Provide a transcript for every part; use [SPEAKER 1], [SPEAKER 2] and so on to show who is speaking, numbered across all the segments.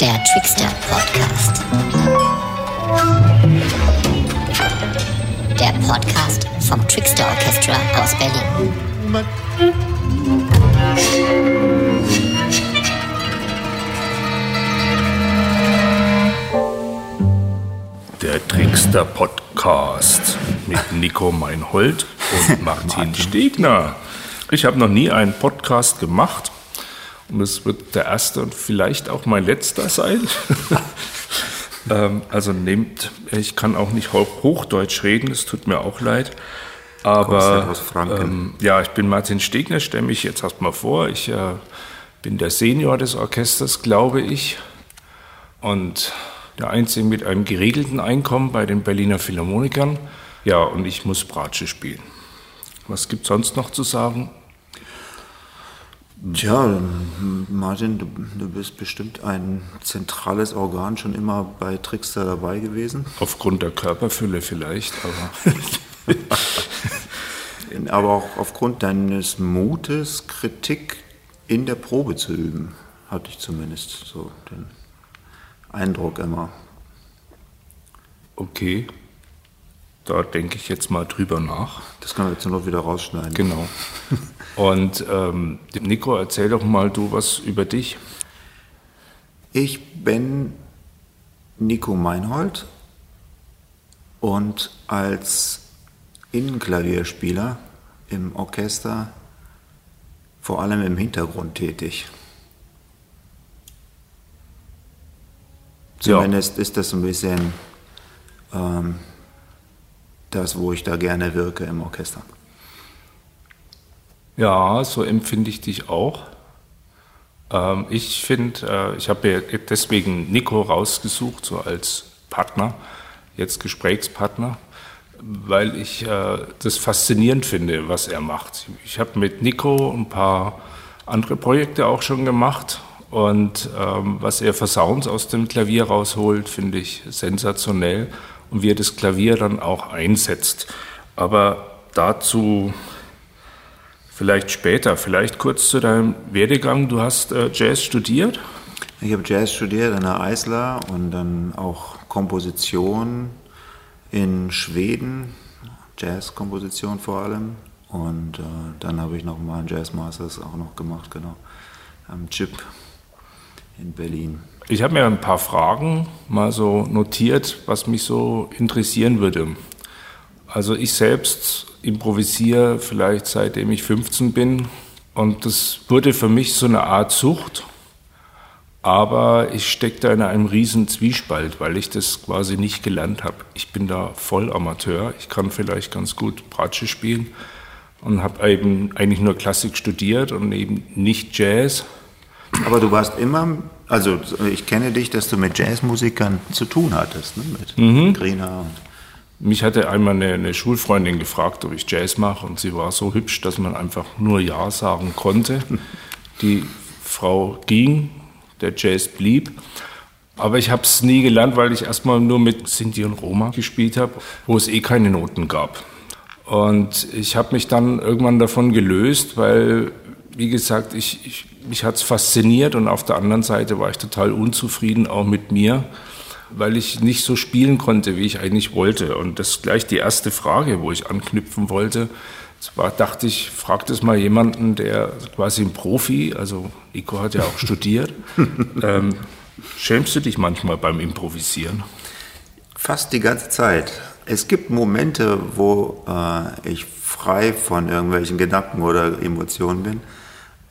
[SPEAKER 1] Der Trickster Podcast. Der Podcast vom Trickster Orchestra aus Berlin.
[SPEAKER 2] Der Trickster Podcast mit Nico Meinhold und Martin Stegner. Ich habe noch nie einen Podcast gemacht und es wird der erste und vielleicht auch mein letzter sein. ähm, also nehmt, ich kann auch nicht Hochdeutsch reden, das tut mir auch leid. Aber ähm, ja, ich bin Martin Stegner, stelle mich jetzt erstmal vor. Ich äh, bin der Senior des Orchesters, glaube ich. Und der Einzige mit einem geregelten Einkommen bei den Berliner Philharmonikern. Ja, und ich muss Bratsche spielen. Was gibt sonst noch zu sagen?
[SPEAKER 3] Tja, Martin, du, du bist bestimmt ein zentrales Organ schon immer bei Trickster dabei gewesen.
[SPEAKER 2] Aufgrund der Körperfülle vielleicht, aber
[SPEAKER 3] Aber auch aufgrund deines Mutes, Kritik in der Probe zu üben, hatte ich zumindest so den Eindruck immer.
[SPEAKER 2] okay. Da denke ich jetzt mal drüber nach.
[SPEAKER 3] Das können wir jetzt nur noch wieder rausschneiden.
[SPEAKER 2] Genau. Und ähm, Nico, erzähl doch mal du was über dich.
[SPEAKER 3] Ich bin Nico Meinhold und als Innenklavierspieler im Orchester vor allem im Hintergrund tätig.
[SPEAKER 2] Ja.
[SPEAKER 3] Zumindest ist das ein bisschen ähm, das, wo ich da gerne wirke im Orchester.
[SPEAKER 2] Ja, so empfinde ich dich auch. Ähm, ich finde, äh, ich habe ja deswegen Nico rausgesucht, so als Partner, jetzt Gesprächspartner, weil ich äh, das faszinierend finde, was er macht. Ich habe mit Nico ein paar andere Projekte auch schon gemacht und ähm, was er für Sounds aus dem Klavier rausholt, finde ich sensationell und wie er das Klavier dann auch einsetzt. Aber dazu Vielleicht später, vielleicht kurz zu deinem Werdegang. Du hast äh, Jazz studiert.
[SPEAKER 3] Ich habe Jazz studiert an der Eisler und dann auch Komposition in Schweden, Jazzkomposition vor allem. Und äh, dann habe ich noch mal einen Jazz Masters auch noch gemacht, genau, am Chip in Berlin.
[SPEAKER 2] Ich habe mir ein paar Fragen mal so notiert, was mich so interessieren würde. Also ich selbst improvisiere vielleicht seitdem ich 15 bin und das wurde für mich so eine Art Sucht. Aber ich stecke da in einem riesen Zwiespalt, weil ich das quasi nicht gelernt habe. Ich bin da voll Amateur. Ich kann vielleicht ganz gut Bratsche spielen und habe eben eigentlich nur Klassik studiert und eben nicht Jazz.
[SPEAKER 3] Aber du warst immer, also ich kenne dich, dass du mit Jazzmusikern zu tun hattest, ne? mit Grina und
[SPEAKER 2] Mich hatte einmal eine, eine Schulfreundin gefragt, ob ich Jazz mache und sie war so hübsch, dass man einfach nur Ja sagen konnte. Die Frau ging, der Jazz blieb. Aber ich habe es nie gelernt, weil ich erstmal nur mit Sinti und Roma gespielt habe, wo es eh keine Noten gab. Und ich habe mich dann irgendwann davon gelöst, weil, wie gesagt, ich, ich, mich hat es fasziniert und auf der anderen Seite war ich total unzufrieden, auch mit mir weil ich nicht so spielen konnte, wie ich eigentlich wollte. Und das ist gleich die erste Frage, wo ich anknüpfen wollte. Zwar dachte ich, frag das mal jemanden, der quasi ein Profi, also Nico hat ja auch studiert. Ähm, schämst du dich manchmal beim Improvisieren?
[SPEAKER 3] Fast die ganze Zeit. Es gibt Momente, wo äh, ich frei von irgendwelchen Gedanken oder Emotionen bin,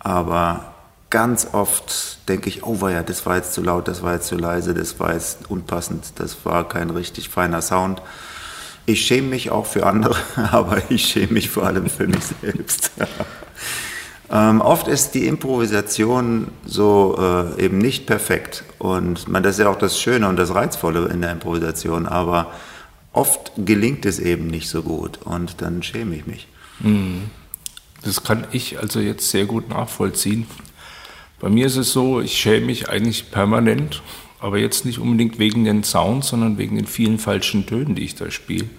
[SPEAKER 3] aber ganz oft denke ich, oh ja, das war jetzt zu laut, das war jetzt zu leise, das war jetzt unpassend, das war kein richtig feiner Sound. Ich schäme mich auch für andere, aber ich schäme mich vor allem für mich selbst. ähm, oft ist die Improvisation so äh, eben nicht perfekt und man, das ist ja auch das Schöne und das Reizvolle in der Improvisation, aber oft gelingt es eben nicht so gut und dann schäme ich mich.
[SPEAKER 2] Das kann ich also jetzt sehr gut nachvollziehen. Bei mir ist es so, ich schäme mich eigentlich permanent, aber jetzt nicht unbedingt wegen den Sounds, sondern wegen den vielen falschen Tönen, die ich da spiele.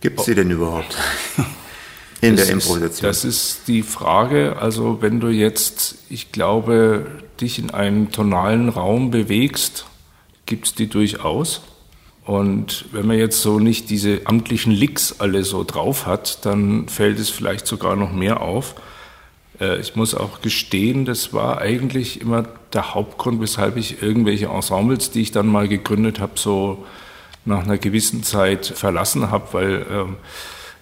[SPEAKER 3] Gibt es sie denn überhaupt? In
[SPEAKER 2] das
[SPEAKER 3] der Improvisation.
[SPEAKER 2] Ist, das ist die Frage. Also wenn du jetzt, ich glaube, dich in einen tonalen Raum bewegst, gibt es die durchaus. Und wenn man jetzt so nicht diese amtlichen Licks alle so drauf hat, dann fällt es vielleicht sogar noch mehr auf. Äh, ich muss auch gestehen, das war eigentlich immer der Hauptgrund, weshalb ich irgendwelche Ensembles, die ich dann mal gegründet habe, so nach einer gewissen Zeit verlassen habe, weil ähm,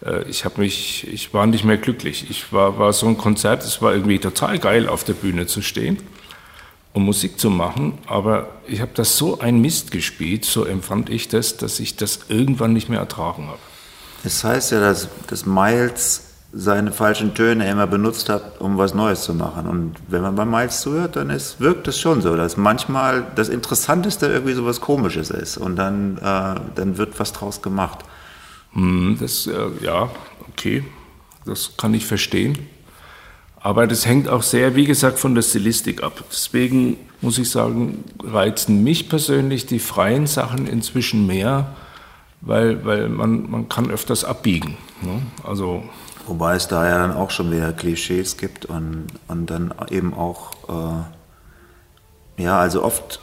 [SPEAKER 2] äh, ich habe mich, ich war nicht mehr glücklich. Ich war, war so ein Konzert, es war irgendwie total geil, auf der Bühne zu stehen um Musik zu machen, aber ich habe das so ein Mist gespielt, so empfand ich das, dass ich das irgendwann nicht mehr ertragen habe.
[SPEAKER 3] Das heißt ja, dass, dass Miles seine falschen Töne immer benutzt hat, um was Neues zu machen. Und wenn man bei Miles zuhört, dann ist, wirkt es schon so, dass manchmal das Interessanteste irgendwie so was Komisches ist und dann, äh, dann wird was draus gemacht.
[SPEAKER 2] Hm, das, äh, ja, okay, das kann ich verstehen. Aber das hängt auch sehr, wie gesagt, von der Stilistik ab. Deswegen muss ich sagen, reizen mich persönlich die freien Sachen inzwischen mehr, weil, weil man, man kann öfters abbiegen. Ne? Also
[SPEAKER 3] Wobei es da ja dann auch schon wieder Klischees gibt und, und dann eben auch, äh, ja, also oft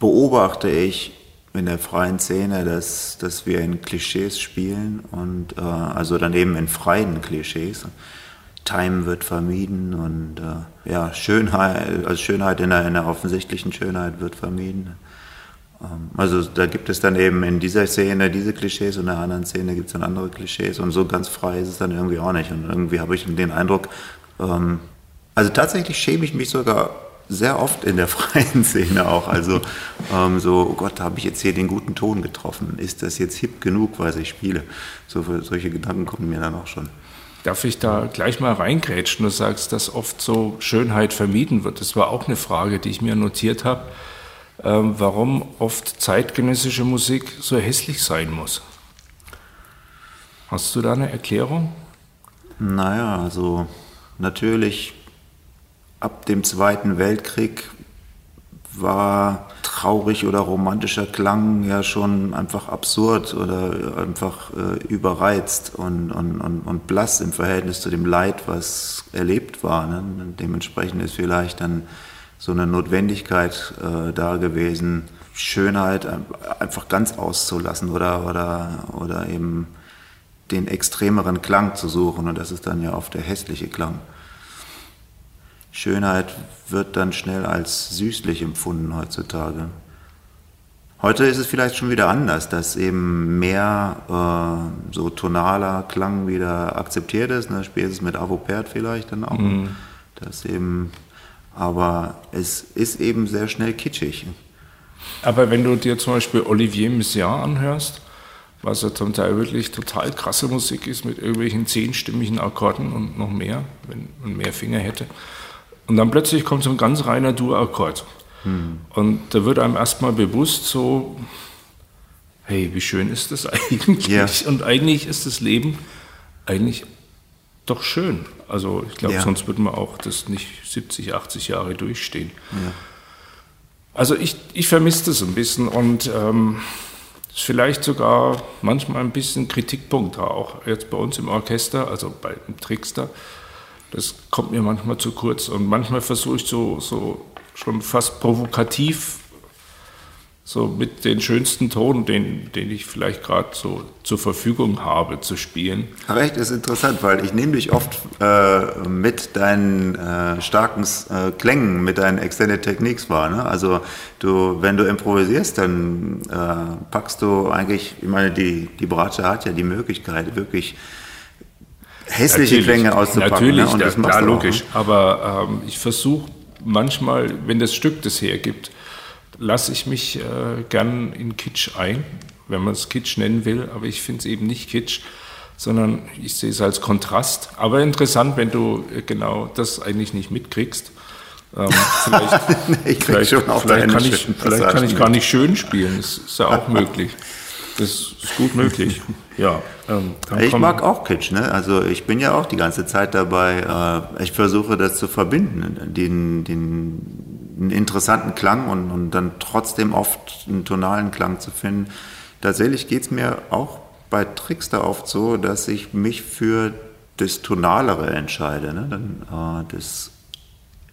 [SPEAKER 3] beobachte ich in der freien Szene, dass, dass wir in Klischees spielen und äh, also dann eben in freien Klischees. Time wird vermieden und äh, ja, Schönheit, also Schönheit in der, in der offensichtlichen Schönheit wird vermieden. Ähm, also da gibt es dann eben in dieser Szene diese Klischees und in der anderen Szene gibt es dann andere Klischees und so ganz frei ist es dann irgendwie auch nicht. Und irgendwie habe ich den Eindruck, ähm, also tatsächlich schäme ich mich sogar sehr oft in der freien Szene auch. Also ähm, so, oh Gott, habe ich jetzt hier den guten Ton getroffen? Ist das jetzt hip genug, was ich spiele? So, solche Gedanken kommen mir dann auch schon.
[SPEAKER 2] Darf ich da gleich mal reingrätschen? Du sagst, dass oft so Schönheit vermieden wird. Das war auch eine Frage, die ich mir notiert habe, ähm, warum oft zeitgenössische Musik so hässlich sein muss. Hast du da eine Erklärung?
[SPEAKER 3] Naja, also natürlich ab dem Zweiten Weltkrieg war traurig oder romantischer Klang ja schon einfach absurd oder einfach äh, überreizt und, und, und, und, blass im Verhältnis zu dem Leid, was erlebt war. Ne? Dementsprechend ist vielleicht dann so eine Notwendigkeit äh, da gewesen, Schönheit einfach ganz auszulassen oder, oder, oder eben den extremeren Klang zu suchen. Und das ist dann ja oft der hässliche Klang. Schönheit wird dann schnell als süßlich empfunden heutzutage. Heute ist es vielleicht schon wieder anders, dass eben mehr äh, so tonaler Klang wieder akzeptiert ist, ne? spätestens mit Avopert vielleicht dann auch. Mhm. Das eben, aber es ist eben sehr schnell kitschig.
[SPEAKER 2] Aber wenn du dir zum Beispiel Olivier Messiaen anhörst, was ja zum Teil wirklich total krasse Musik ist mit irgendwelchen zehnstimmigen Akkorden und noch mehr, wenn man mehr Finger hätte, und dann plötzlich kommt so ein ganz reiner Dur-Akkord. Hm. Und da wird einem erstmal bewusst so, hey, wie schön ist das eigentlich? Ja. Und eigentlich ist das Leben eigentlich doch schön. Also ich glaube, ja. sonst würde man auch das nicht 70, 80 Jahre durchstehen. Ja. Also ich, ich vermisse das ein bisschen und ähm, ist vielleicht sogar manchmal ein bisschen Kritikpunkt auch jetzt bei uns im Orchester, also bei dem Trickster das kommt mir manchmal zu kurz. Und manchmal versuche ich so, so schon fast provokativ, so mit den schönsten Tonen, den, den ich vielleicht gerade so zur Verfügung habe, zu spielen.
[SPEAKER 3] Recht ist interessant, weil ich nehme dich oft äh, mit deinen äh, starken äh, Klängen, mit deinen Extended Techniques wahr. Ne? Also du, wenn du improvisierst, dann äh, packst du eigentlich, ich meine, die, die Bratsche hat ja die Möglichkeit, wirklich hässliche natürlich, Klänge auszupacken.
[SPEAKER 2] Natürlich, ne? Das ja, klar, logisch. Auch, ne? Aber ähm, ich versuche manchmal, wenn das Stück das hergibt, lasse ich mich äh, gern in Kitsch ein, wenn man es Kitsch nennen will. Aber ich finde es eben nicht Kitsch, sondern ich sehe es als Kontrast. Aber interessant, wenn du äh, genau das eigentlich nicht mitkriegst. Ähm, vielleicht, ich vielleicht, vielleicht, kann, ich, vielleicht kann ich gar nicht schön spielen. Das ist ja auch möglich. Das ist gut möglich. Ja.
[SPEAKER 3] Ähm, ich mag auch Kitsch. Ne? Also ich bin ja auch die ganze Zeit dabei. Äh, ich versuche das zu verbinden, den, den einen interessanten Klang und, und dann trotzdem oft einen tonalen Klang zu finden. Tatsächlich geht es mir auch bei Trickster oft so, dass ich mich für das Tonalere entscheide. Ne? Dann, äh, das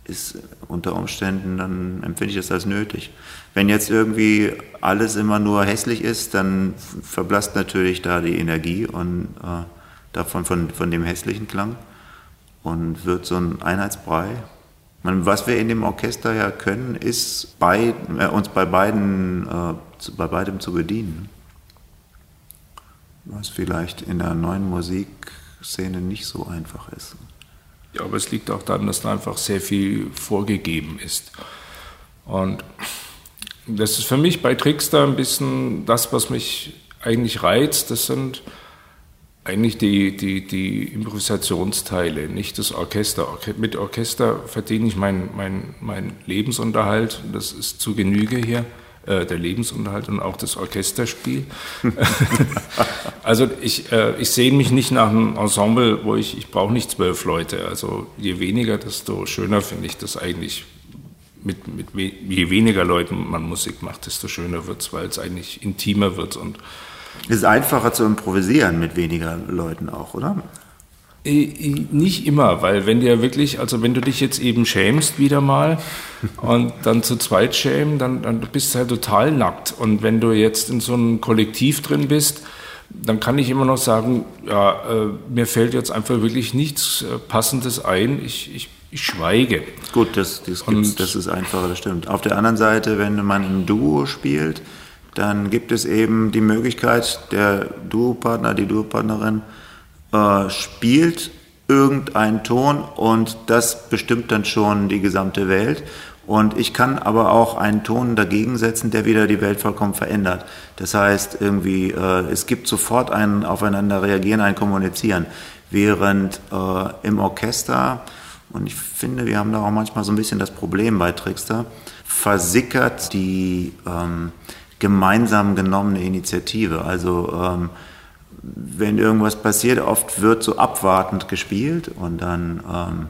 [SPEAKER 3] ist unter Umständen, dann empfinde ich das als nötig. Wenn jetzt irgendwie alles immer nur hässlich ist, dann verblasst natürlich da die Energie und äh, davon von, von dem hässlichen Klang und wird so ein Einheitsbrei. Man, was wir in dem Orchester ja können, ist bei, äh, uns bei beiden, äh, zu, bei beidem zu bedienen. Was vielleicht in der neuen Musikszene nicht so einfach ist.
[SPEAKER 2] Ja, aber es liegt auch daran, dass da einfach sehr viel vorgegeben ist. Und das ist für mich bei Trickster ein bisschen das, was mich eigentlich reizt. Das sind eigentlich die, die, die Improvisationsteile, nicht das Orchester. Mit Orchester verdiene ich meinen mein, mein Lebensunterhalt. Das ist zu Genüge hier äh, der Lebensunterhalt und auch das Orchesterspiel. also ich, äh, ich sehe mich nicht nach einem Ensemble, wo ich, ich brauche nicht zwölf Leute. Also je weniger, desto schöner finde ich das eigentlich. Mit, mit je weniger Leuten man Musik macht, desto schöner wird es, weil es eigentlich intimer wird und
[SPEAKER 3] es ist einfacher zu improvisieren mit weniger Leuten auch, oder?
[SPEAKER 2] Äh, nicht immer, weil wenn dir wirklich, also wenn du dich jetzt eben schämst wieder mal und dann zu zweit schämen, dann, dann bist du halt total nackt. Und wenn du jetzt in so einem Kollektiv drin bist, dann kann ich immer noch sagen, ja, äh, mir fällt jetzt einfach wirklich nichts äh, Passendes ein. Ich, ich, ich schweige.
[SPEAKER 3] Gut, das, das, das ist einfacher, das stimmt. Auf der anderen Seite, wenn man im Duo spielt, dann gibt es eben die Möglichkeit, der Duopartner, die Duopartnerin, äh, spielt irgendeinen Ton und das bestimmt dann schon die gesamte Welt. Und ich kann aber auch einen Ton dagegen setzen, der wieder die Welt vollkommen verändert. Das heißt, irgendwie, äh, es gibt sofort ein Aufeinander reagieren, ein Kommunizieren. Während äh, im Orchester, und ich finde, wir haben da auch manchmal so ein bisschen das Problem bei Trickster, versickert die ähm, gemeinsam genommene Initiative. Also ähm, wenn irgendwas passiert, oft wird so abwartend gespielt und dann, ähm,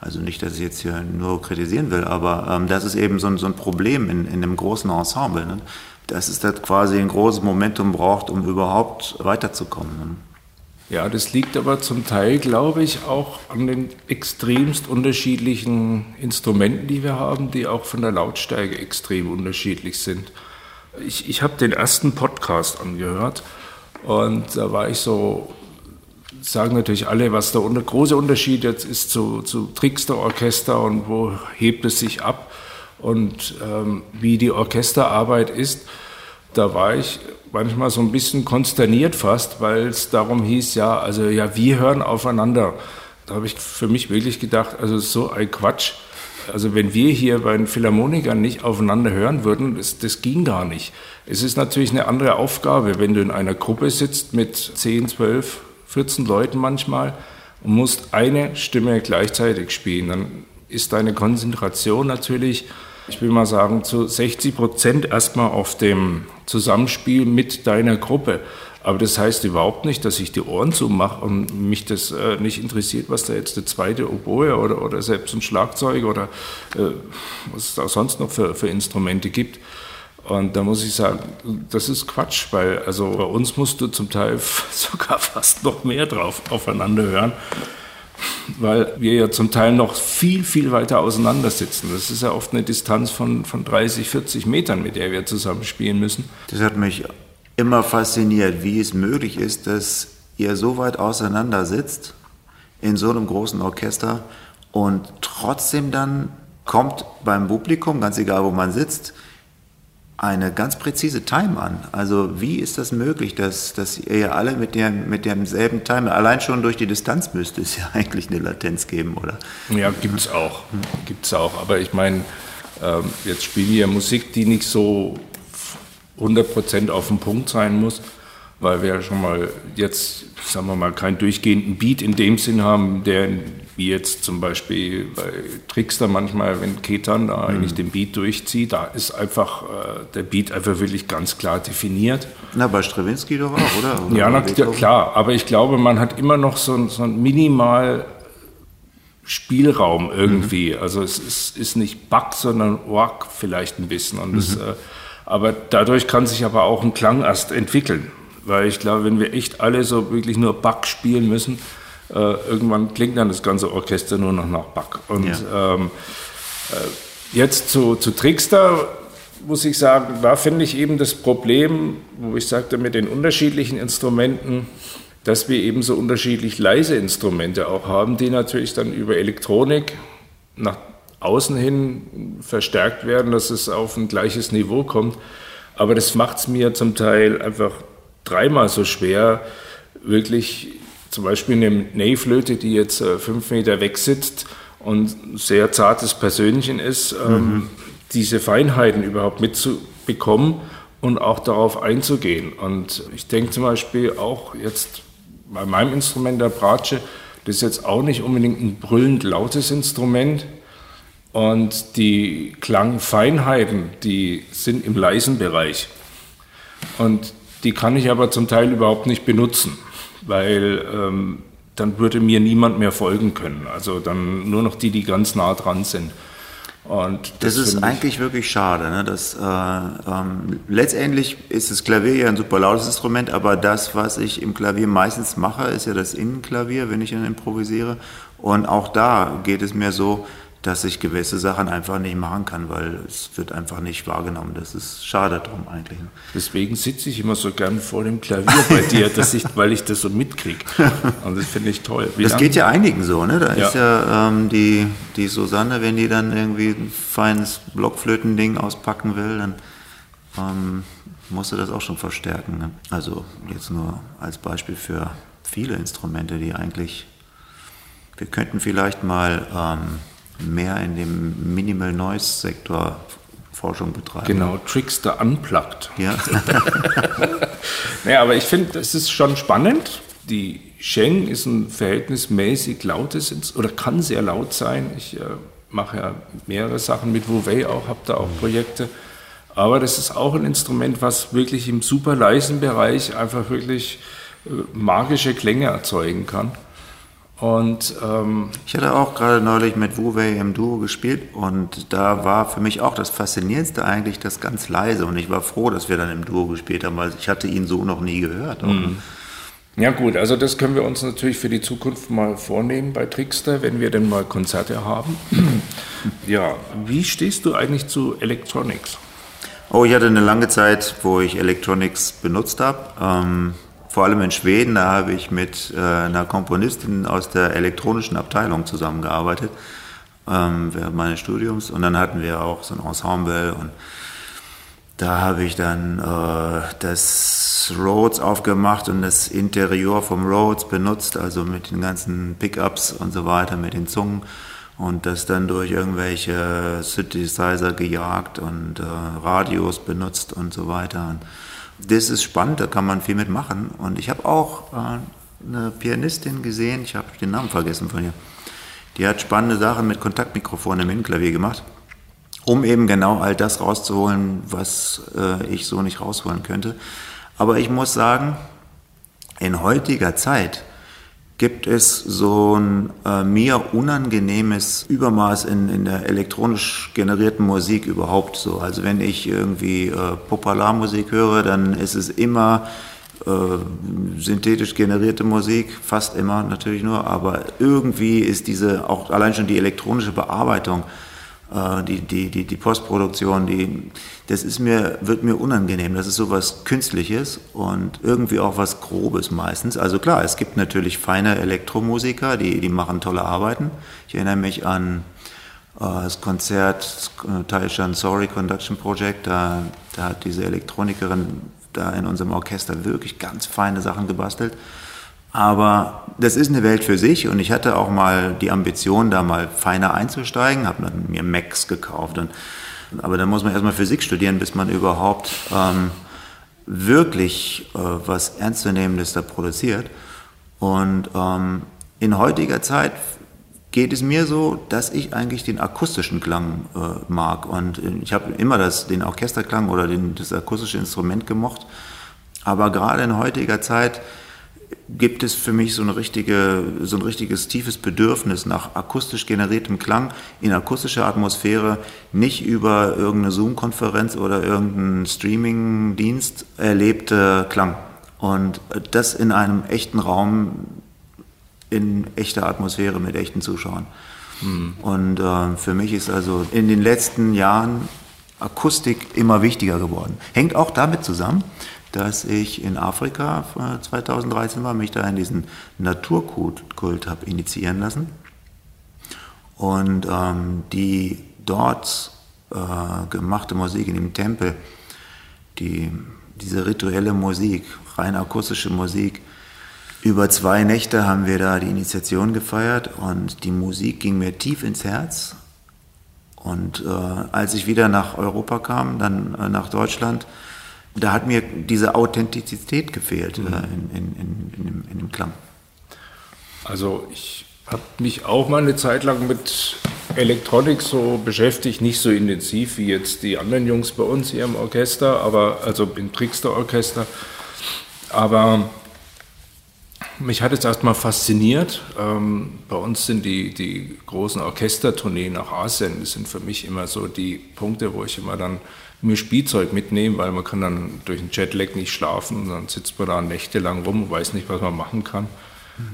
[SPEAKER 3] also nicht, dass ich jetzt hier nur kritisieren will, aber ähm, das ist eben so ein, so ein Problem in, in einem großen Ensemble, ne? dass es da quasi ein großes Momentum braucht, um überhaupt weiterzukommen. Ne?
[SPEAKER 2] Ja, das liegt aber zum Teil, glaube ich, auch an den extremst unterschiedlichen Instrumenten, die wir haben, die auch von der Lautstärke extrem unterschiedlich sind. Ich, ich habe den ersten Podcast angehört und da war ich so, sagen natürlich alle, was der unter, große Unterschied jetzt ist zu, zu Trickster-Orchester und wo hebt es sich ab und ähm, wie die Orchesterarbeit ist. Da war ich manchmal so ein bisschen konsterniert fast, weil es darum hieß, ja, also ja, wir hören aufeinander. Da habe ich für mich wirklich gedacht, also so ein Quatsch. Also wenn wir hier bei den Philharmonikern nicht aufeinander hören würden, das, das ging gar nicht. Es ist natürlich eine andere Aufgabe, wenn du in einer Gruppe sitzt mit 10, 12, 14 Leuten manchmal und musst eine Stimme gleichzeitig spielen. Dann ist deine Konzentration natürlich, ich will mal sagen, zu 60 Prozent erstmal auf dem Zusammenspiel mit deiner Gruppe. Aber das heißt überhaupt nicht, dass ich die Ohren zumache und mich das äh, nicht interessiert, was da jetzt der zweite Oboe oder, oder selbst ein Schlagzeug oder äh, was es da sonst noch für, für Instrumente gibt. Und da muss ich sagen, das ist Quatsch, weil also bei uns musst du zum Teil sogar fast noch mehr drauf aufeinander hören, weil wir ja zum Teil noch viel, viel weiter auseinander sitzen. Das ist ja oft eine Distanz von, von 30, 40 Metern, mit der wir zusammen spielen müssen.
[SPEAKER 3] Das hat mich immer fasziniert, wie es möglich ist, dass ihr so weit auseinander sitzt in so einem großen Orchester und trotzdem dann kommt beim Publikum, ganz egal wo man sitzt, eine ganz präzise Time an. Also wie ist das möglich, dass, dass ihr alle mit, der, mit demselben Time, allein schon durch die Distanz müsste es ja eigentlich eine Latenz geben, oder?
[SPEAKER 2] Ja, gibt es auch. Gibt's auch. Aber ich meine, ähm, jetzt spielen wir Musik, die nicht so 100% auf dem Punkt sein muss, weil wir schon mal jetzt, sagen wir mal, keinen durchgehenden Beat in dem Sinn haben, der wie jetzt zum Beispiel bei Trickster manchmal, wenn Ketan da mhm. eigentlich den Beat durchzieht, da ist einfach äh, der Beat einfach wirklich ganz klar definiert.
[SPEAKER 3] Na, bei Stravinsky doch auch, oder?
[SPEAKER 2] oder ja, na, klar, aber ich glaube, man hat immer noch so, so ein minimal Spielraum irgendwie. Mhm. Also es ist, ist nicht Back, sondern Wack vielleicht ein bisschen. Und mhm. das, äh, aber dadurch kann sich aber auch ein Klang erst entwickeln. Weil ich glaube, wenn wir echt alle so wirklich nur Back spielen müssen, äh, irgendwann klingt dann das ganze Orchester nur noch nach Back. Und ja. ähm, äh, jetzt zu, zu Trickster muss ich sagen, da finde ich eben das Problem, wo ich sagte, mit den unterschiedlichen Instrumenten, dass wir eben so unterschiedlich leise Instrumente auch haben, die natürlich dann über Elektronik nach außen hin verstärkt werden, dass es auf ein gleiches Niveau kommt. Aber das macht es mir zum Teil einfach dreimal so schwer, wirklich zum Beispiel eine Ney-Flöte, die jetzt äh, fünf Meter weg sitzt und sehr zartes Persönchen ist, ähm, mhm. diese Feinheiten überhaupt mitzubekommen und auch darauf einzugehen. Und ich denke zum Beispiel auch jetzt bei meinem Instrument, der Bratsche, das ist jetzt auch nicht unbedingt ein brüllend lautes Instrument. Und die Klangfeinheiten, die sind im leisen Bereich. Und die kann ich aber zum Teil überhaupt nicht benutzen, weil ähm, dann würde mir niemand mehr folgen können. Also dann nur noch die, die ganz nah dran sind.
[SPEAKER 3] Und das, das ist eigentlich wirklich schade. Ne? Das, äh, ähm, letztendlich ist das Klavier ja ein super lautes Instrument, aber das, was ich im Klavier meistens mache, ist ja das Innenklavier, wenn ich dann improvisiere. Und auch da geht es mir so, dass ich gewisse Sachen einfach nicht machen kann, weil es wird einfach nicht wahrgenommen. Das ist schade drum eigentlich.
[SPEAKER 2] Deswegen sitze ich immer so gern vor dem Klavier bei dir, dass ich, weil ich das so mitkriege. Und das finde ich toll.
[SPEAKER 3] Wie das geht ja einigen so, ne? Da ja. ist ja ähm, die, die Susanne, wenn die dann irgendwie ein feines Blockflötending auspacken will, dann ähm, musst du das auch schon verstärken. Ne? Also jetzt nur als Beispiel für viele Instrumente, die eigentlich, wir könnten vielleicht mal ähm, mehr in dem Minimal Noise Sektor Forschung betreiben.
[SPEAKER 2] Genau, Trickster unplugged. Ja. naja, aber ich finde, das ist schon spannend. Die Sheng ist ein verhältnismäßig lautes oder kann sehr laut sein. Ich äh, mache ja mehrere Sachen mit Wowei auch, habe da auch Projekte. Aber das ist auch ein Instrument, was wirklich im super leisen Bereich einfach wirklich äh, magische Klänge erzeugen kann.
[SPEAKER 3] Und ähm, ich hatte auch gerade neulich mit Wu Wei im Duo gespielt und da war für mich auch das Faszinierendste eigentlich das ganz leise und ich war froh, dass wir dann im Duo gespielt haben, weil ich hatte ihn so noch nie gehört. Mhm.
[SPEAKER 2] Ja gut, also das können wir uns natürlich für die Zukunft mal vornehmen bei Trickster, wenn wir denn mal Konzerte haben. ja, wie stehst du eigentlich zu Electronics?
[SPEAKER 3] Oh, ich hatte eine lange Zeit, wo ich Electronics benutzt habe. Ähm, vor allem in Schweden, da habe ich mit äh, einer Komponistin aus der elektronischen Abteilung zusammengearbeitet ähm, während meines Studiums. Und dann hatten wir auch so ein Ensemble und da habe ich dann äh, das Rhodes aufgemacht und das Interieur vom Rhodes benutzt, also mit den ganzen Pickups und so weiter, mit den Zungen und das dann durch irgendwelche Synthesizer gejagt und äh, Radios benutzt und so weiter. Und das ist spannend, da kann man viel mitmachen. Und ich habe auch äh, eine Pianistin gesehen, ich habe den Namen vergessen von ihr. Die hat spannende Sachen mit Kontaktmikrofon im Innenklavier gemacht, um eben genau all das rauszuholen, was äh, ich so nicht rausholen könnte. Aber ich muss sagen, in heutiger Zeit gibt es so ein äh, mir unangenehmes Übermaß in, in der elektronisch generierten Musik überhaupt so. Also wenn ich irgendwie äh, Popularmusik höre, dann ist es immer äh, synthetisch generierte Musik, fast immer natürlich nur, aber irgendwie ist diese, auch allein schon die elektronische Bearbeitung die, die, die, die Postproduktion, die, das ist mir, wird mir unangenehm. Das ist so was Künstliches und irgendwie auch was Grobes meistens. Also klar, es gibt natürlich feine Elektromusiker, die, die machen tolle Arbeiten. Ich erinnere mich an äh, das Konzert Taishan Sorry Conduction Project, da, da hat diese Elektronikerin da in unserem Orchester wirklich ganz feine Sachen gebastelt. Aber das ist eine Welt für sich und ich hatte auch mal die Ambition, da mal feiner einzusteigen, habe dann mir Macs gekauft. Und, aber dann muss man erstmal Physik studieren, bis man überhaupt ähm, wirklich äh, was Ernstzunehmendes da produziert. Und ähm, in heutiger Zeit geht es mir so, dass ich eigentlich den akustischen Klang äh, mag. Und ich habe immer das, den Orchesterklang oder den, das akustische Instrument gemocht. Aber gerade in heutiger Zeit gibt es für mich so, eine richtige, so ein richtiges tiefes Bedürfnis nach akustisch generiertem Klang in akustischer Atmosphäre, nicht über irgendeine Zoom-Konferenz oder irgendeinen Streaming-Dienst erlebte Klang. Und das in einem echten Raum in echter Atmosphäre mit echten Zuschauern. Mhm. Und äh, für mich ist also in den letzten Jahren Akustik immer wichtiger geworden. Hängt auch damit zusammen, dass ich in Afrika 2013 war, mich da in diesen Naturkult habe initiieren lassen. Und ähm, die dort äh, gemachte Musik in dem Tempel, die, diese rituelle Musik, rein akustische Musik, über zwei Nächte haben wir da die Initiation gefeiert und die Musik ging mir tief ins Herz. Und äh, als ich wieder nach Europa kam, dann äh, nach Deutschland, da hat mir diese Authentizität gefehlt mhm. äh, in, in, in, in, dem, in dem Klang.
[SPEAKER 2] Also ich habe mich auch mal eine Zeit lang mit Elektronik so beschäftigt, nicht so intensiv wie jetzt die anderen Jungs bei uns hier im Orchester, aber also im Trickster Orchester. Aber mich hat es erstmal fasziniert. Ähm, bei uns sind die, die großen Orchestertourneen nach Asien, das sind für mich immer so die Punkte, wo ich immer dann mir Spielzeug mitnehme, weil man kann dann durch den Jetlag nicht schlafen und dann sitzt man da nächtelang rum und weiß nicht, was man machen kann.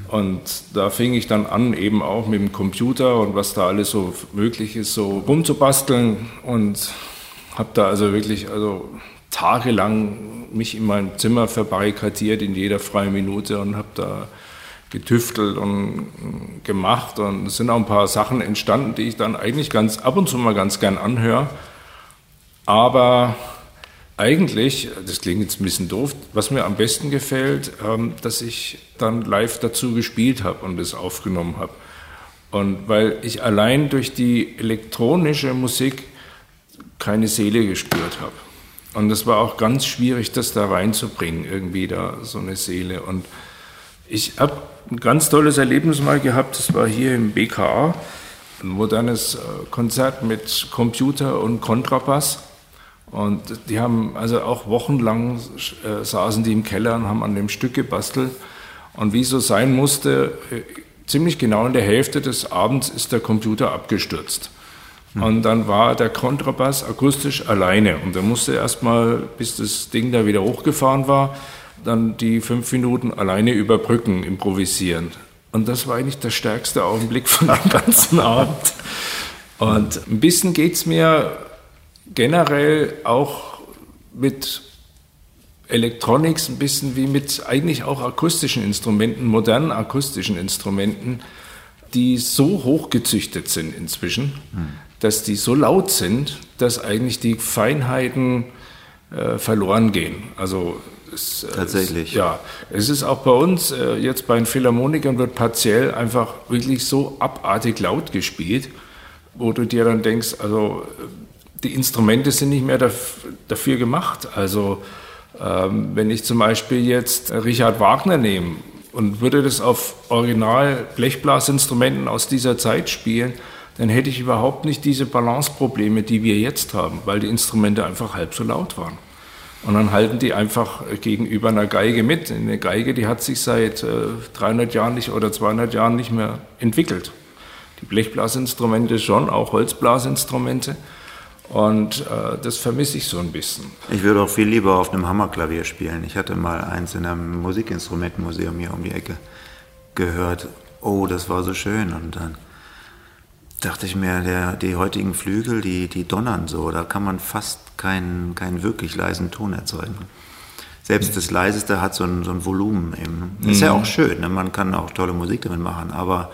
[SPEAKER 2] Und da fing ich dann an, eben auch mit dem Computer und was da alles so möglich ist, so rumzubasteln und habe da also wirklich also tagelang mich in meinem Zimmer verbarrikadiert in jeder freien Minute und habe da getüftelt und gemacht und es sind auch ein paar Sachen entstanden, die ich dann eigentlich ganz ab und zu mal ganz gern anhöre. Aber eigentlich, das klingt jetzt ein bisschen doof, was mir am besten gefällt, ähm, dass ich dann live dazu gespielt habe und es aufgenommen habe. Und weil ich allein durch die elektronische Musik keine Seele gespürt habe. Und es war auch ganz schwierig, das da reinzubringen, irgendwie da so eine Seele. Und ich habe ein ganz tolles Erlebnis mal gehabt, das war hier im BKA, ein modernes äh, Konzert mit Computer und Kontrabass. Und die haben also auch wochenlang äh, saßen die im Keller und haben an dem Stück gebastelt. Und wie es so sein musste, äh, ziemlich genau in der Hälfte des Abends ist der Computer abgestürzt. Und dann war der Kontrabass akustisch alleine. Und dann musste erstmal, bis das Ding da wieder hochgefahren war, dann die fünf Minuten alleine überbrücken, improvisieren. Und das war eigentlich der stärkste Augenblick von dem ganzen Abend. Und ein bisschen geht es mir generell auch mit Electronics ein bisschen wie mit eigentlich auch akustischen Instrumenten, modernen akustischen Instrumenten, die so hochgezüchtet sind inzwischen, hm dass die so laut sind, dass eigentlich die Feinheiten äh, verloren gehen. Also
[SPEAKER 3] es, äh, Tatsächlich.
[SPEAKER 2] Es, ja, es ist auch bei uns äh, jetzt bei den Philharmonikern wird partiell einfach wirklich so abartig laut gespielt, wo du dir dann denkst, also die Instrumente sind nicht mehr dafür gemacht. Also ähm, wenn ich zum Beispiel jetzt Richard Wagner nehme und würde das auf Original Blechblasinstrumenten aus dieser Zeit spielen, dann hätte ich überhaupt nicht diese Balanceprobleme, die wir jetzt haben, weil die Instrumente einfach halb so laut waren. Und dann halten die einfach gegenüber einer Geige mit. Eine Geige, die hat sich seit äh, 300 Jahren nicht oder 200 Jahren nicht mehr entwickelt. Die Blechblasinstrumente schon, auch Holzblasinstrumente. Und äh, das vermisse ich so ein bisschen.
[SPEAKER 3] Ich würde auch viel lieber auf einem Hammerklavier spielen. Ich hatte mal eins in einem Musikinstrumentenmuseum hier um die Ecke gehört. Oh, das war so schön. Und dann dachte ich mir, der, die heutigen Flügel, die, die donnern so, da kann man fast keinen, keinen wirklich leisen Ton erzeugen. Selbst das Leiseste hat so ein, so ein Volumen eben. Ist ja mhm. auch schön, ne? man kann auch tolle Musik damit machen, aber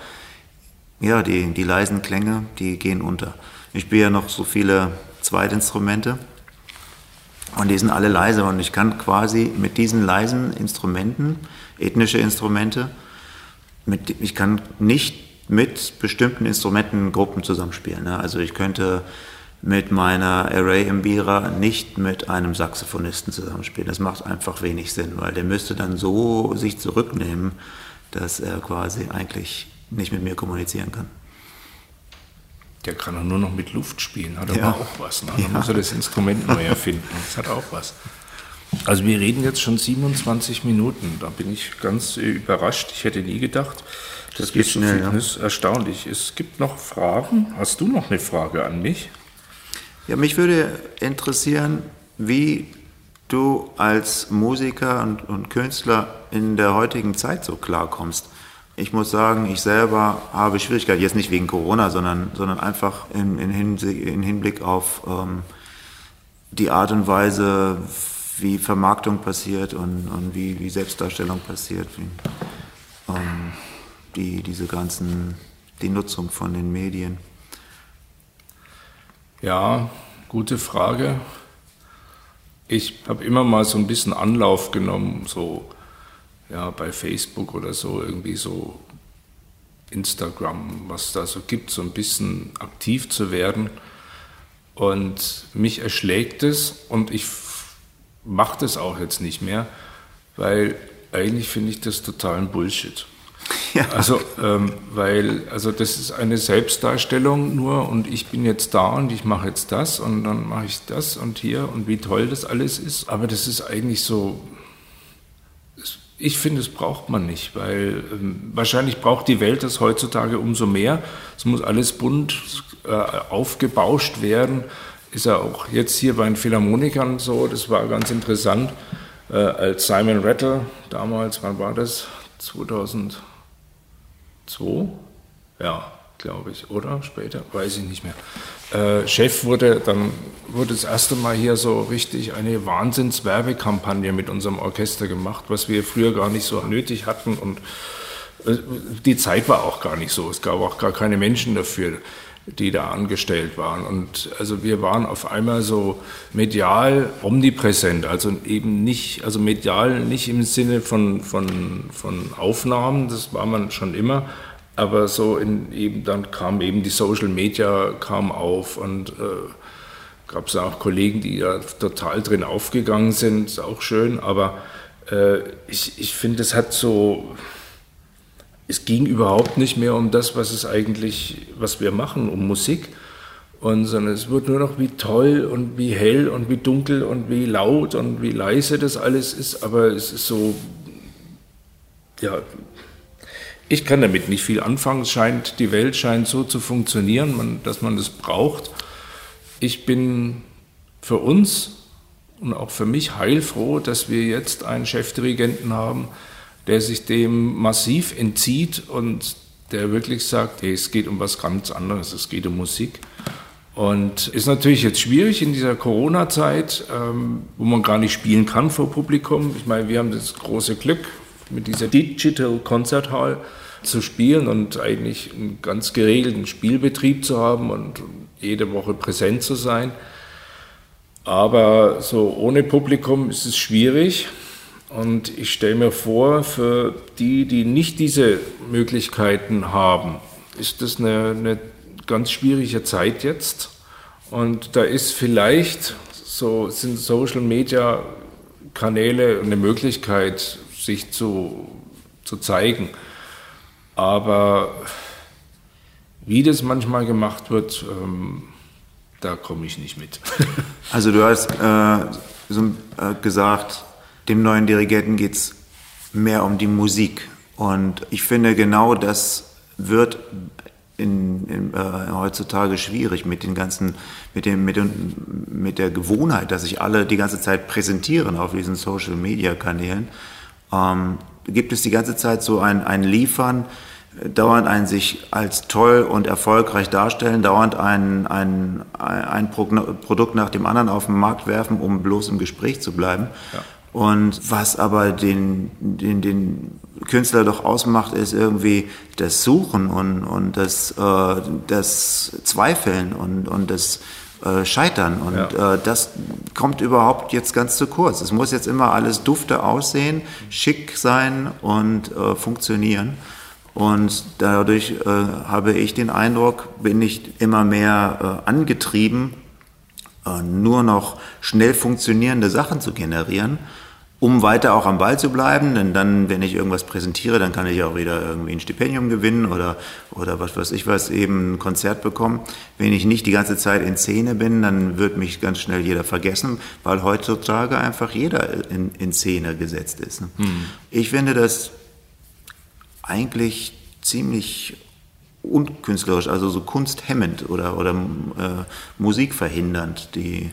[SPEAKER 3] ja, die, die leisen Klänge, die gehen unter. Ich spiele ja noch so viele Zweitinstrumente und die sind alle leise und ich kann quasi mit diesen leisen Instrumenten, ethnische Instrumente, mit, ich kann nicht mit bestimmten Instrumentengruppen zusammenspielen. Ne? Also ich könnte mit meiner Array Mbira nicht mit einem Saxophonisten zusammenspielen. Das macht einfach wenig Sinn, weil der müsste dann so sich zurücknehmen, dass er quasi eigentlich nicht mit mir kommunizieren kann.
[SPEAKER 2] Der kann doch nur noch mit Luft spielen, hat aber ja. auch was. Ne? Dann ja. muss er das Instrument neu erfinden. Das hat auch was. Also wir reden jetzt schon 27 Minuten. Da bin ich ganz überrascht. Ich hätte nie gedacht, das geht schnell. So ja. Das ist erstaunlich. Es gibt noch Fragen. Hast du noch eine Frage an mich?
[SPEAKER 3] Ja, mich würde interessieren, wie du als Musiker und, und Künstler in der heutigen Zeit so klarkommst. Ich muss sagen, ich selber habe Schwierigkeiten, jetzt nicht wegen Corona, sondern, sondern einfach in, in, Hinblick auf ähm, die Art und Weise, wie Vermarktung passiert und, und wie, wie Selbstdarstellung passiert, wie, ähm, die, diese ganzen, die Nutzung von den Medien.
[SPEAKER 2] Ja, gute Frage. Ich habe immer mal so ein bisschen Anlauf genommen, so ja, bei Facebook oder so, irgendwie so Instagram, was da so gibt, so ein bisschen aktiv zu werden. Und mich erschlägt es und ich mache das auch jetzt nicht mehr, weil eigentlich finde ich das totalen Bullshit. Ja. Also, ähm, weil, also das ist eine Selbstdarstellung nur und ich bin jetzt da und ich mache jetzt das und dann mache ich das und hier und wie toll das alles ist. Aber das ist eigentlich so, ich finde, es braucht man nicht, weil ähm, wahrscheinlich braucht die Welt das heutzutage umso mehr. Es muss alles bunt äh, aufgebauscht werden. Ist ja auch jetzt hier bei den Philharmonikern so, das war ganz interessant, äh, als Simon Rattle damals, wann war das? 2002? Ja, glaube ich, oder später, weiß ich nicht mehr. Äh, Chef wurde dann wurde das erste Mal hier so richtig eine Wahnsinnswerbekampagne mit unserem Orchester gemacht, was wir früher gar nicht so nötig hatten und äh, die Zeit war auch gar nicht so. Es gab auch gar keine Menschen dafür, die da angestellt waren. Und also wir waren auf einmal so medial omnipräsent, also eben nicht, also medial nicht im Sinne von, von, von Aufnahmen, das war man schon immer, aber so in eben dann kam eben die Social Media kam auf und äh, gab es auch Kollegen, die da total drin aufgegangen sind, ist auch schön, aber äh, ich, ich finde, es hat so, es ging überhaupt nicht mehr um das, was es eigentlich, was wir machen, um Musik, und, sondern es wird nur noch, wie toll und wie hell und wie dunkel und wie laut und wie leise das alles ist, aber es ist so, ja, ich kann damit nicht viel anfangen. Es scheint, die Welt scheint so zu funktionieren, man, dass man das braucht. Ich bin für uns und auch für mich heilfroh, dass wir jetzt einen Chefdirigenten haben, der sich dem massiv entzieht und der wirklich sagt, hey, es geht um was ganz anderes, es geht um Musik. Und ist natürlich jetzt schwierig in dieser Corona-Zeit, ähm, wo man gar nicht spielen kann vor Publikum. Ich meine, wir haben das große Glück mit dieser Digital Concert Hall zu spielen und eigentlich einen ganz geregelten Spielbetrieb zu haben und jede Woche präsent zu sein. Aber so ohne Publikum ist es schwierig. Und ich stelle mir vor, für die, die nicht diese Möglichkeiten haben, ist das eine, eine ganz schwierige Zeit jetzt. Und da ist vielleicht so, sind Social Media Kanäle eine Möglichkeit, sich zu, zu zeigen. Aber wie das manchmal gemacht wird, ähm, da komme ich nicht mit.
[SPEAKER 3] also du hast äh, so, äh, gesagt, dem neuen Dirigenten geht es mehr um die Musik. Und ich finde, genau das wird in, in, äh, heutzutage schwierig mit den ganzen, mit dem, mit, mit der Gewohnheit, dass sich alle die ganze Zeit präsentieren auf diesen Social Media Kanälen. Ähm, gibt es die ganze Zeit so ein, ein Liefern dauernd ein sich als toll und erfolgreich darstellen, dauernd ein, ein, ein Produkt nach dem anderen auf den Markt werfen, um bloß im Gespräch zu bleiben. Ja. Und was aber den, den, den Künstler doch ausmacht, ist irgendwie das Suchen und, und das, äh, das Zweifeln und, und das äh, Scheitern. Und ja. äh, das kommt überhaupt jetzt ganz zu kurz. Es muss jetzt immer alles dufte aussehen, schick sein und äh, funktionieren. Und dadurch äh, habe ich den Eindruck, bin ich immer mehr äh, angetrieben, nur noch schnell funktionierende Sachen zu generieren, um weiter auch am Ball zu bleiben. Denn dann, wenn ich irgendwas präsentiere, dann kann ich auch wieder irgendwie ein Stipendium gewinnen oder, oder was weiß ich was, eben ein Konzert bekommen. Wenn ich nicht die ganze Zeit in Szene bin, dann wird mich ganz schnell jeder vergessen, weil heutzutage einfach jeder in, in Szene gesetzt ist. Ne? Hm. Ich finde das eigentlich ziemlich unkünstlerisch, also so kunsthemmend oder, oder äh, musikverhindernd, die,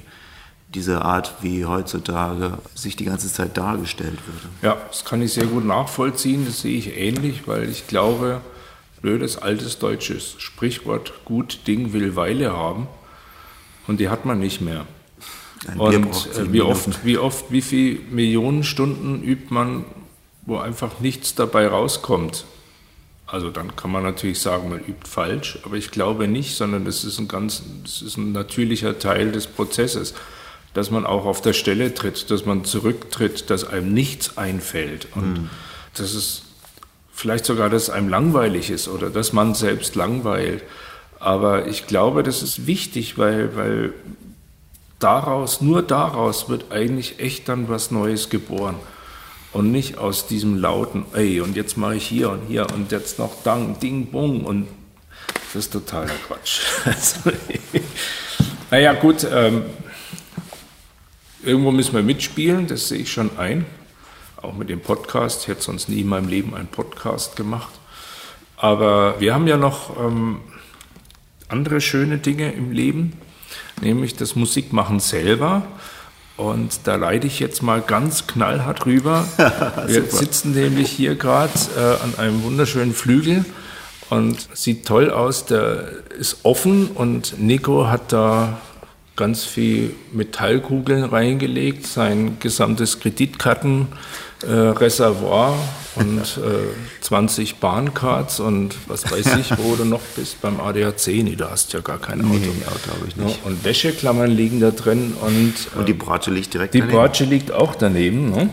[SPEAKER 3] diese Art, wie heutzutage sich die ganze Zeit dargestellt wird.
[SPEAKER 2] Ja, das kann ich sehr gut nachvollziehen. Das sehe ich ähnlich, weil ich glaube, blödes altes deutsches Sprichwort, gut Ding will Weile haben. Und die hat man nicht mehr. Ein und äh, wie oft, wie oft, wie viele Millionen Stunden übt man, wo einfach nichts dabei rauskommt? Also dann kann man natürlich sagen, man übt falsch, aber ich glaube nicht, sondern das ist ein ganz, das ist ein natürlicher Teil des Prozesses, dass man auch auf der Stelle tritt, dass man zurücktritt, dass einem nichts einfällt und mhm. das ist vielleicht sogar, dass einem langweilig ist oder dass man selbst langweilt. Aber ich glaube, das ist wichtig, weil, weil daraus, nur daraus wird eigentlich echt dann was Neues geboren. Und nicht aus diesem lauten, ey, und jetzt mache ich hier und hier und jetzt noch Dang, Ding, Bung und das ist totaler Quatsch. naja, gut, ähm, irgendwo müssen wir mitspielen, das sehe ich schon ein. Auch mit dem Podcast. Ich hätte sonst nie in meinem Leben einen Podcast gemacht. Aber wir haben ja noch ähm, andere schöne Dinge im Leben, nämlich das Musikmachen selber. Und da leite ich jetzt mal ganz knallhart rüber. Wir sitzen nämlich hier gerade äh, an einem wunderschönen Flügel und sieht toll aus. Der ist offen und Nico hat da ganz viel Metallkugeln reingelegt, sein gesamtes Kreditkarten äh, und äh, 20 Bahncards und was weiß ich, wo du noch bist beim ADAC. Nee, da hast du ja gar kein Auto. Nee,
[SPEAKER 3] habe ich nicht.
[SPEAKER 2] Und Wäscheklammern liegen da drin und,
[SPEAKER 3] äh, und die Bratsche liegt direkt
[SPEAKER 2] die daneben. Die Bratsche liegt auch daneben. Ne?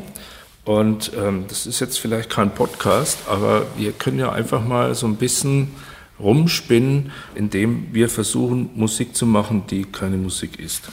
[SPEAKER 2] Und ähm, das ist jetzt vielleicht kein Podcast, aber wir können ja einfach mal so ein bisschen rumspinnen, indem wir versuchen, Musik zu machen, die keine Musik ist.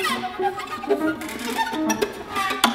[SPEAKER 4] Thank you.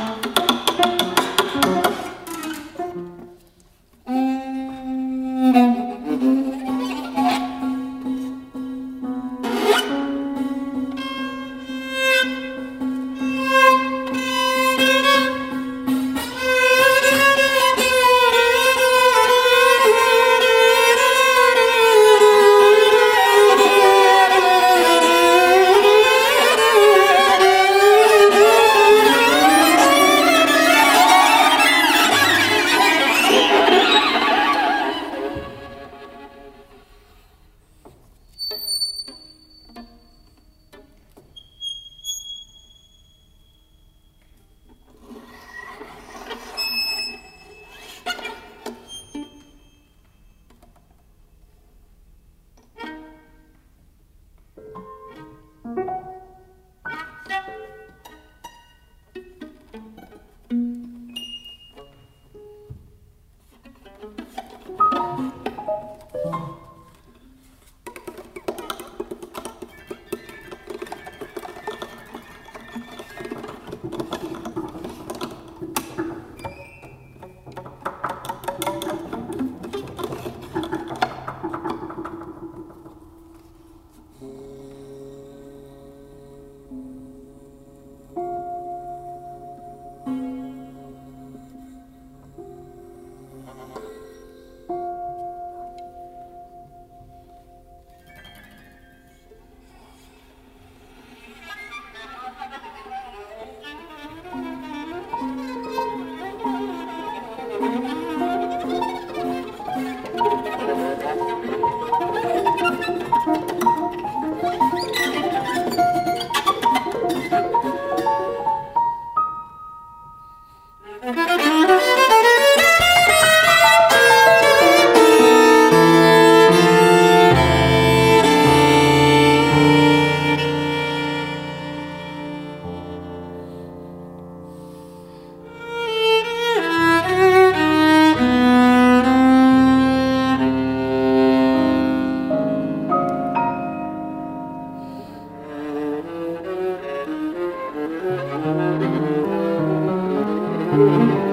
[SPEAKER 4] thank you